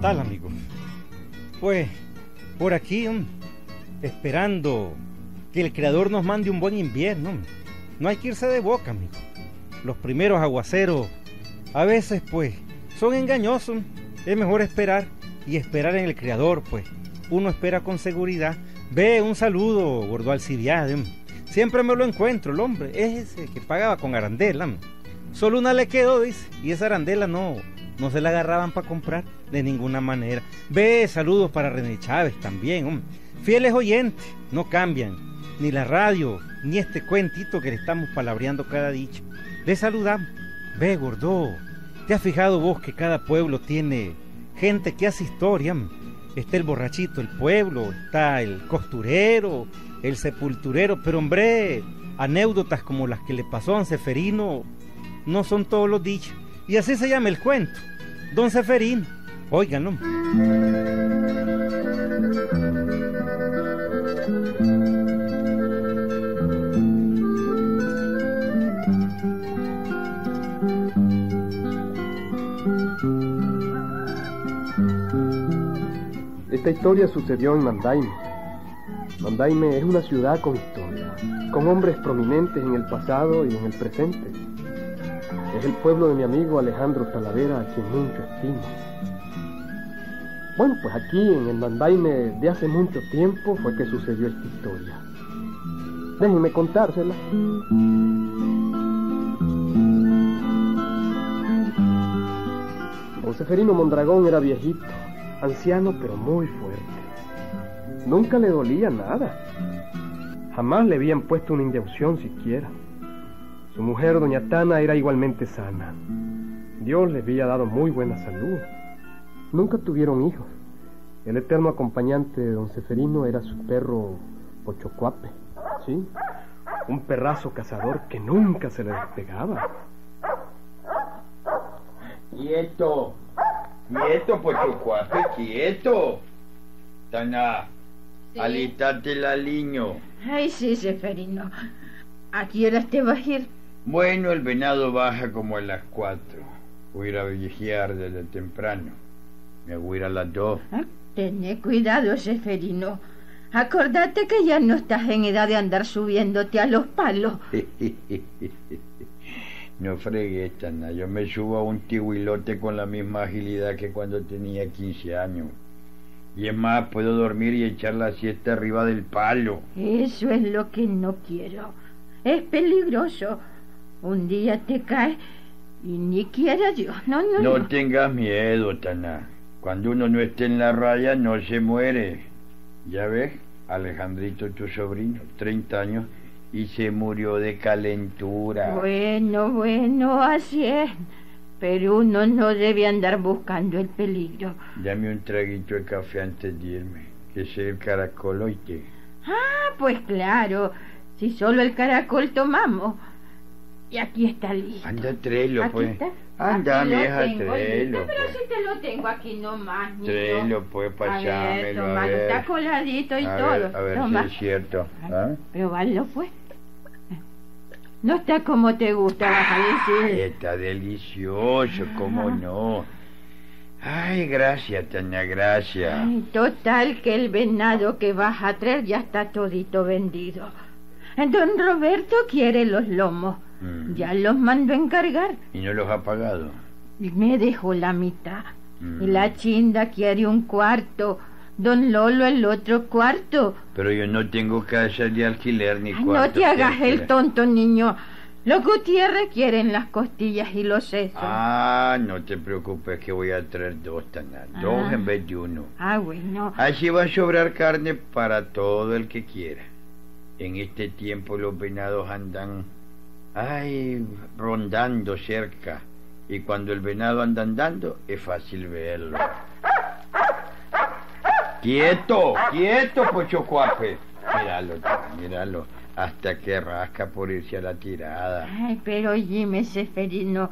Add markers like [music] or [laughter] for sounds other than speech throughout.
tal, amigo? Pues por aquí, mm, esperando que el Creador nos mande un buen invierno. No hay que irse de boca, amigo. Los primeros aguaceros a veces, pues, son engañosos. Es mejor esperar y esperar en el Creador, pues. Uno espera con seguridad. Ve, un saludo, gordo Alcibiade. Siempre me lo encuentro, el hombre. Es ese que pagaba con arandela. Solo una le quedó, dice. Y esa arandela no, no se la agarraban para comprar de ninguna manera. Ve, saludos para René Chávez también. Fieles oyentes, no cambian. Ni la radio, ni este cuentito que le estamos palabreando cada dicho. Le saludamos. Ve, gordo. ¿Te has fijado vos que cada pueblo tiene gente que hace historia? Está el borrachito, el pueblo, está el costurero, el sepulturero, pero hombre, anécdotas como las que le pasó a Seferino no son todos los dichos. Y así se llama el cuento. Don Seferino, óiganlo. Esta historia sucedió en Mandaime. Mandaime es una ciudad con historia, con hombres prominentes en el pasado y en el presente. Es el pueblo de mi amigo Alejandro Talavera, a quien mucho estimo. Bueno, pues aquí en el Mandaime de hace mucho tiempo fue que sucedió esta historia. Déjenme contársela. Don Seferino Mondragón era viejito, anciano pero muy fuerte. Nunca le dolía nada. Jamás le habían puesto una inyección siquiera. Su mujer, doña Tana, era igualmente sana. Dios le había dado muy buena salud. Nunca tuvieron hijos. El eterno acompañante de don Seferino era su perro Pochocuape, ¿sí? Un perrazo cazador que nunca se le despegaba. Quieto, quieto, Pochocuape, quieto. Tana, Sí. alítate el aliño. Ay, sí, Seferino. ¿A qué horas te vas a ir? Bueno, el venado baja como a las cuatro. Voy a ir a vigiar desde temprano. Me voy a ir a las dos. Ah, Tené cuidado, Seferino. Acordate que ya no estás en edad de andar subiéndote a los palos. [laughs] No fregues, Tana. Yo me subo a un tihuilote con la misma agilidad que cuando tenía 15 años. Y es más, puedo dormir y echar la siesta arriba del palo. Eso es lo que no quiero. Es peligroso. Un día te caes y ni quiera Dios. No, no, No no. tengas miedo, Tana. Cuando uno no esté en la raya, no se muere. Ya ves, Alejandrito, tu sobrino, 30 años, y se murió de calentura. Bueno, bueno, así es. Pero uno no debe andar buscando el peligro. Dame un traguito de café antes de irme, que es el caracol oíste. Ah, pues claro. Si solo el caracol tomamos. Y aquí está listo. Anda, tréelo, Aquí pues. está. Anda, Aquí vieja, tengo tréelo, listo, Pero pues. si te lo tengo aquí nomás, niño. Tréelo, pues, A pasámelo, a tomalo, ver. está coladito y a todo. ver, a ver si es cierto. ¿ah? Probalo, pues. No está como te gusta, vas a decir. Está delicioso, cómo no. Ay, gracias, Tania, gracias. Ay, total que el venado que vas a traer ya está todito vendido. Don Roberto quiere los lomos. Mm. Ya los mandó encargar. ¿Y no los ha pagado? Y me dejó la mitad. Mm. Y la chinda quiere un cuarto. Don Lolo el otro cuarto. Pero yo no tengo casa de alquiler ni Ay, cuarto. no te hagas el tonto, niño. Los Gutiérrez quieren las costillas y los sesos. Ah, no te preocupes que voy a traer dos, Tana. Dos Ah. en vez de uno. Ah, bueno. Así va a sobrar carne para todo el que quiera. En este tiempo los venados andan, ay, rondando cerca. Y cuando el venado anda andando, es fácil verlo. ¡Quieto! ¡Quieto, Pochocuape! Míralo, míralo. Hasta que rasca por irse a la tirada. Ay, pero oíme, Seferino.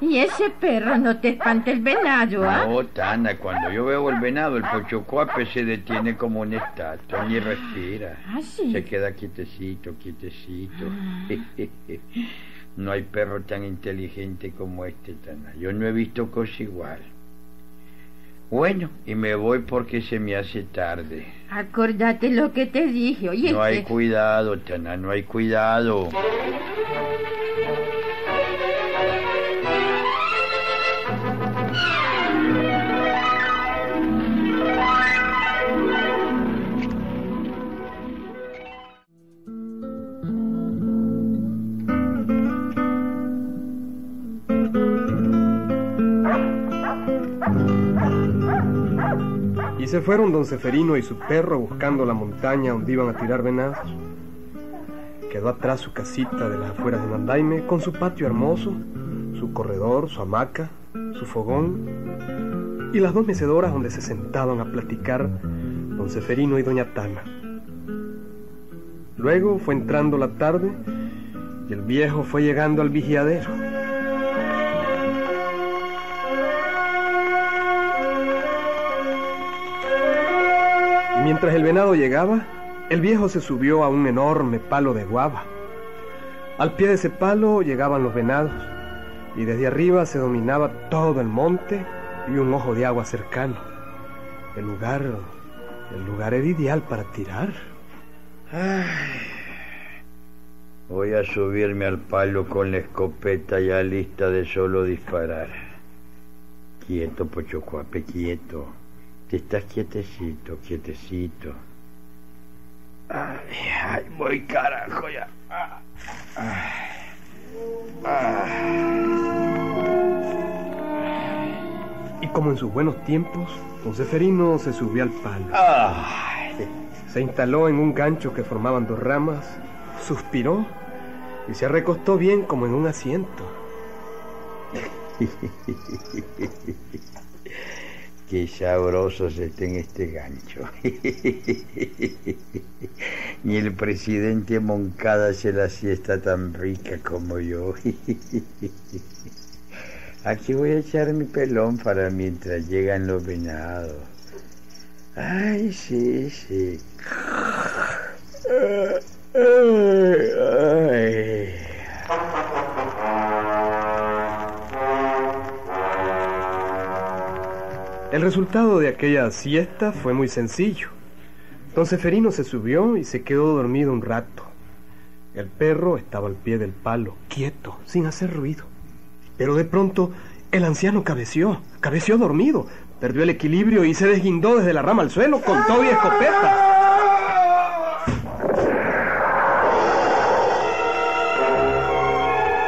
Y ese perro no te espanta el venado, ¿ah? No, Tana, cuando yo veo el venado, el Pochocuape se detiene como una estatua, ni respira. Ah, sí. Se queda quietecito, quietecito. [laughs] No hay perro tan inteligente como este, Tana. Yo no he visto cosa igual. Bueno, y me voy porque se me hace tarde. Acordate lo que te dije, oye. No hay cuidado, Tana, no hay cuidado. Se fueron don Seferino y su perro buscando la montaña donde iban a tirar venados. Quedó atrás su casita de las afueras de Mandaime con su patio hermoso, su corredor, su hamaca, su fogón y las dos mecedoras donde se sentaban a platicar don Seferino y doña Tana. Luego fue entrando la tarde y el viejo fue llegando al vigiadero. Mientras el venado llegaba, el viejo se subió a un enorme palo de guava. Al pie de ese palo llegaban los venados y desde arriba se dominaba todo el monte y un ojo de agua cercano. El lugar, el lugar era ideal para tirar. Ay, voy a subirme al palo con la escopeta ya lista de solo disparar. Quieto, Pochocuape, quieto. Te estás quietecito, quietecito. Ay, ay, voy carajo ya. Y como en sus buenos tiempos, don Seferino se subió al palo. Se instaló en un gancho que formaban dos ramas, suspiró y se recostó bien como en un asiento. [laughs] qué sabroso se está en este gancho. [laughs] Ni el presidente Moncada se la siesta tan rica como yo. [laughs] Aquí voy a echar mi pelón para mientras llegan los venados. Ay, sí, sí. El resultado de aquella siesta fue muy sencillo. Don Seferino se subió y se quedó dormido un rato. El perro estaba al pie del palo, quieto, sin hacer ruido. Pero de pronto el anciano cabeció, cabeció dormido, perdió el equilibrio y se desguindó desde la rama al suelo con todo y escopeta.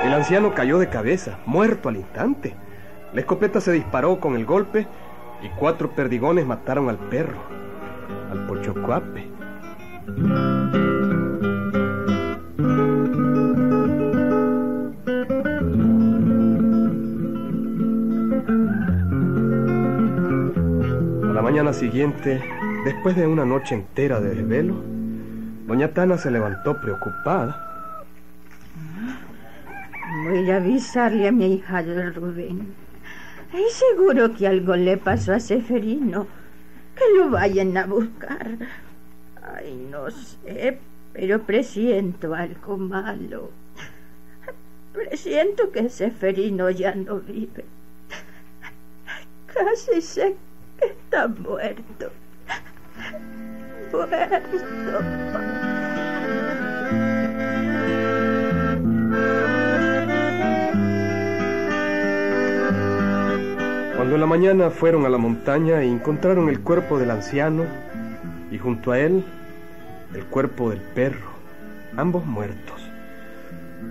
El anciano cayó de cabeza, muerto al instante. La escopeta se disparó con el golpe y cuatro perdigones mataron al perro, al pochocuape. A la mañana siguiente, después de una noche entera de desvelo, doña Tana se levantó preocupada. Voy a avisarle a mi hija Rubén. Es seguro que algo le pasó a Seferino. Que lo vayan a buscar. Ay, no sé, pero presiento algo malo. Presiento que Seferino ya no vive. Casi sé que está muerto. Muerto. Cuando en la mañana fueron a la montaña y encontraron el cuerpo del anciano y junto a él el cuerpo del perro, ambos muertos.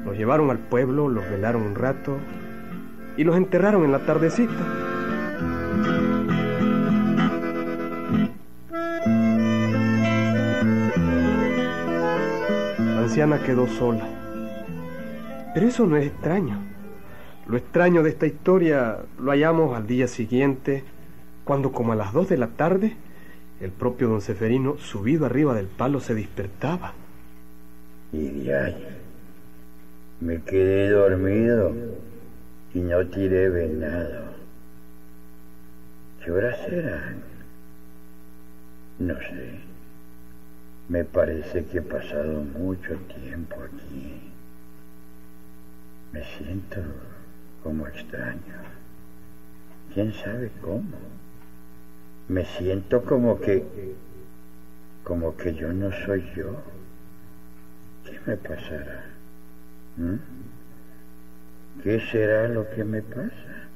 Los llevaron al pueblo, los velaron un rato y los enterraron en la tardecita. Anciana quedó sola. Pero eso no es extraño. Lo extraño de esta historia lo hallamos al día siguiente, cuando como a las dos de la tarde, el propio don Seferino, subido arriba del palo, se despertaba. Y de ahí, me quedé dormido y no tiré venado. ¿Qué horas serán? No sé. Me parece que he pasado mucho tiempo aquí. Me siento como extraño. ¿Quién sabe cómo? Me siento como que... como que yo no soy yo. ¿Qué me pasará? ¿Mm? ¿Qué será lo que me pasa?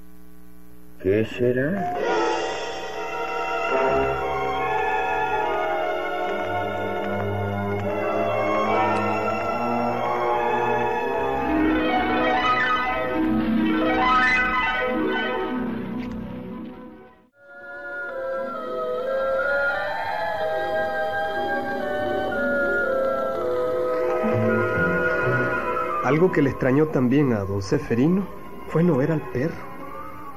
¿Qué será? Algo que le extrañó también a don Seferino fue no ver al perro.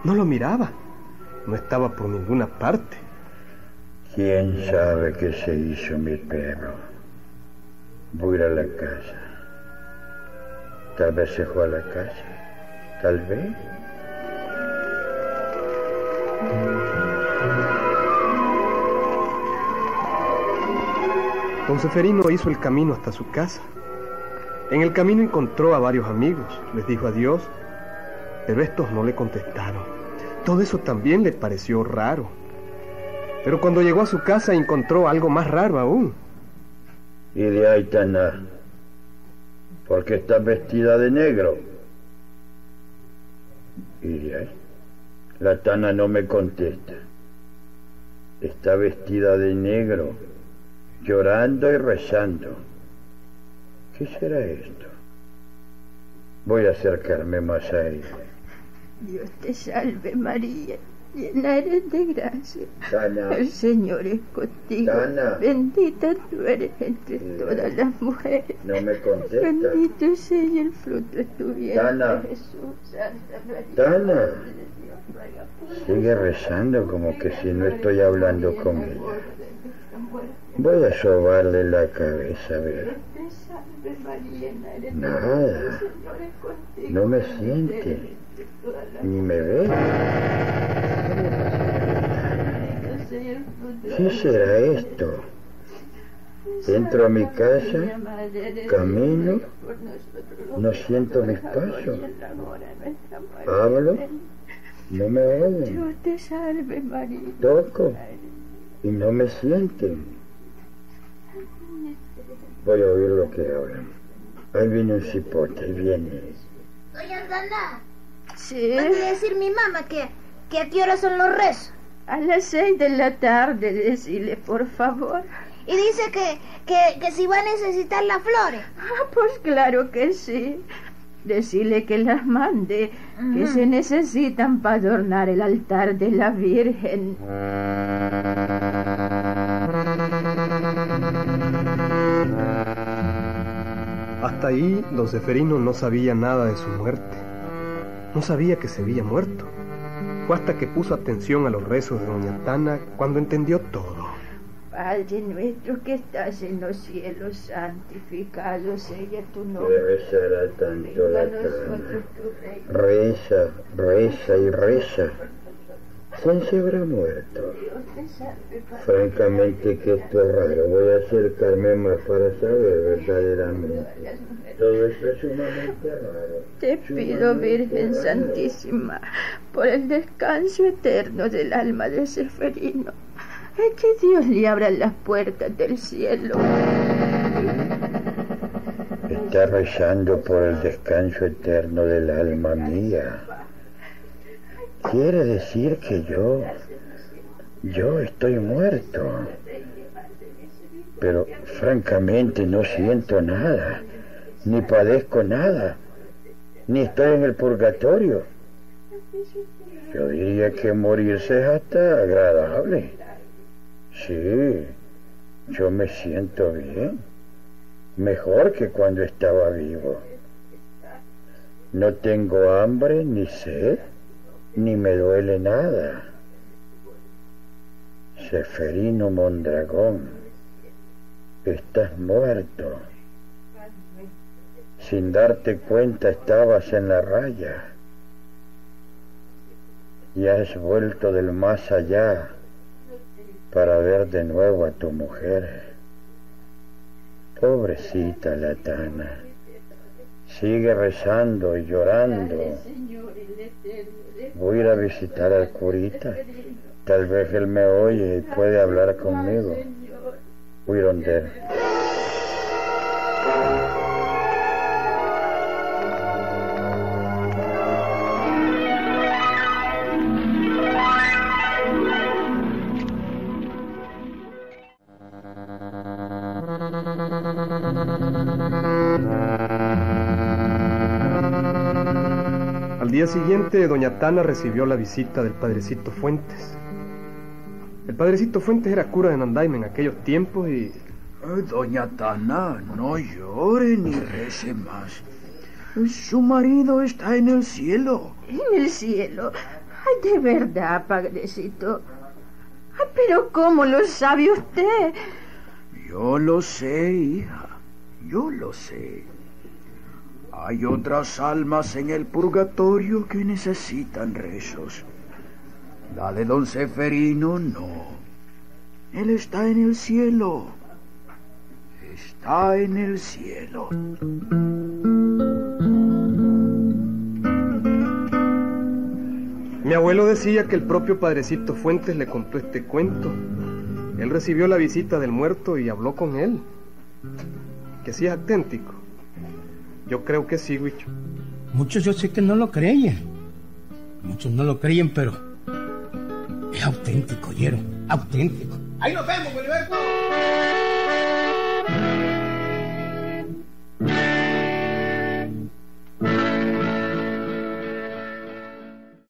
No lo miraba. No estaba por ninguna parte. ¿Quién sabe qué se hizo mi perro? Voy a ir a la casa. Tal vez se fue a la casa. Tal vez. Don Seferino hizo el camino hasta su casa. En el camino encontró a varios amigos, les dijo adiós, pero estos no le contestaron. Todo eso también le pareció raro. Pero cuando llegó a su casa encontró algo más raro aún. Y de ahí, Tana, ¿por qué estás vestida de negro? Y ahí, la Tana no me contesta. Está vestida de negro, llorando y rezando. ¿Qué será esto? Voy a acercarme más a ella. Dios te salve María, llena eres de gracia. El Señor es contigo. Tana. Bendita tú eres entre todas las mujeres. No me contesta. Bendito sea el fruto de tu vientre, Tana. Jesús. Santa María. Nosotros. Sigue rezando como que si no estoy hablando con ella. Voy a sobarle la cabeza, a ver. Salve María, Nada. gracia. El Señor es contigo. No me siente. Ni me ve. ¿Qué será esto? Entro a mi casa, camino, no siento mis pasos. Hablo, no me oyen. Toco y no me sienten. Voy a oír lo que hablan. Ahí viene un cipote, ahí viene. Doña Tana, Sí, mande decir mi mamá que, que a qué hora son los rezos. a las seis de la tarde, decirle por favor. Y dice que, que, que si va a necesitar las flores. Ah, pues claro que sí. Decirle que las mande, que se necesitan para adornar el altar de la Virgen. Hasta ahí, don Seferino no sabía nada de su muerte. No sabía que se había muerto. Fue hasta que puso atención a los rezos de doña Tana cuando entendió todo. Padre nuestro que estás en los cielos, santificado sea tu nombre. rezará tanto Venga la nosotros cana. tu reino. Reza, reza y reza. ¿Quién se habrá muerto? Francamente que esto es raro. Voy a acercarme más para saber verdaderamente. Todo esto es sumamente raro. Te pido, Virgen Santísima, por el descanso eterno del alma de Seferino, que Dios le abra las puertas del cielo. Está rezando por el descanso eterno del alma mía. Quiere decir que yo, yo estoy muerto. Pero francamente no siento nada, ni padezco nada, ni estoy en el purgatorio. Yo diría que morirse es hasta agradable. Sí, yo me siento bien, mejor que cuando estaba vivo. No tengo hambre ni sed, ni me duele nada. Seferino Mondragón, estás muerto. Sin darte cuenta estabas en la raya y has vuelto del más allá para ver de nuevo a tu mujer. Pobrecita la Tana, sigue rezando y llorando. Voy a ir a visitar al curita Tal vez él me oye y puede hablar conmigo. Huirondero. Al día siguiente, doña Tana recibió la visita del padrecito Fuentes. El padrecito Fuentes era cura de Nandaime en aquellos tiempos y... Doña Tana, no llore ni rece más. Su marido está en el cielo. En el cielo. Ay, de verdad, padrecito. Ay, pero ¿cómo lo sabe usted? Yo lo sé, hija. Yo lo sé. Hay otras almas en el purgatorio que necesitan rezos. La de don Seferino no. Él está en el cielo. Está en el cielo. Mi abuelo decía que el propio padrecito Fuentes le contó este cuento. Él recibió la visita del muerto y habló con él. Que sí es auténtico. Yo creo que sí, Huicho. Muchos yo sé que no lo creían. Muchos no lo creían, pero es auténtico, oyeron. Auténtico. Ahí nos vemos, Wilberto.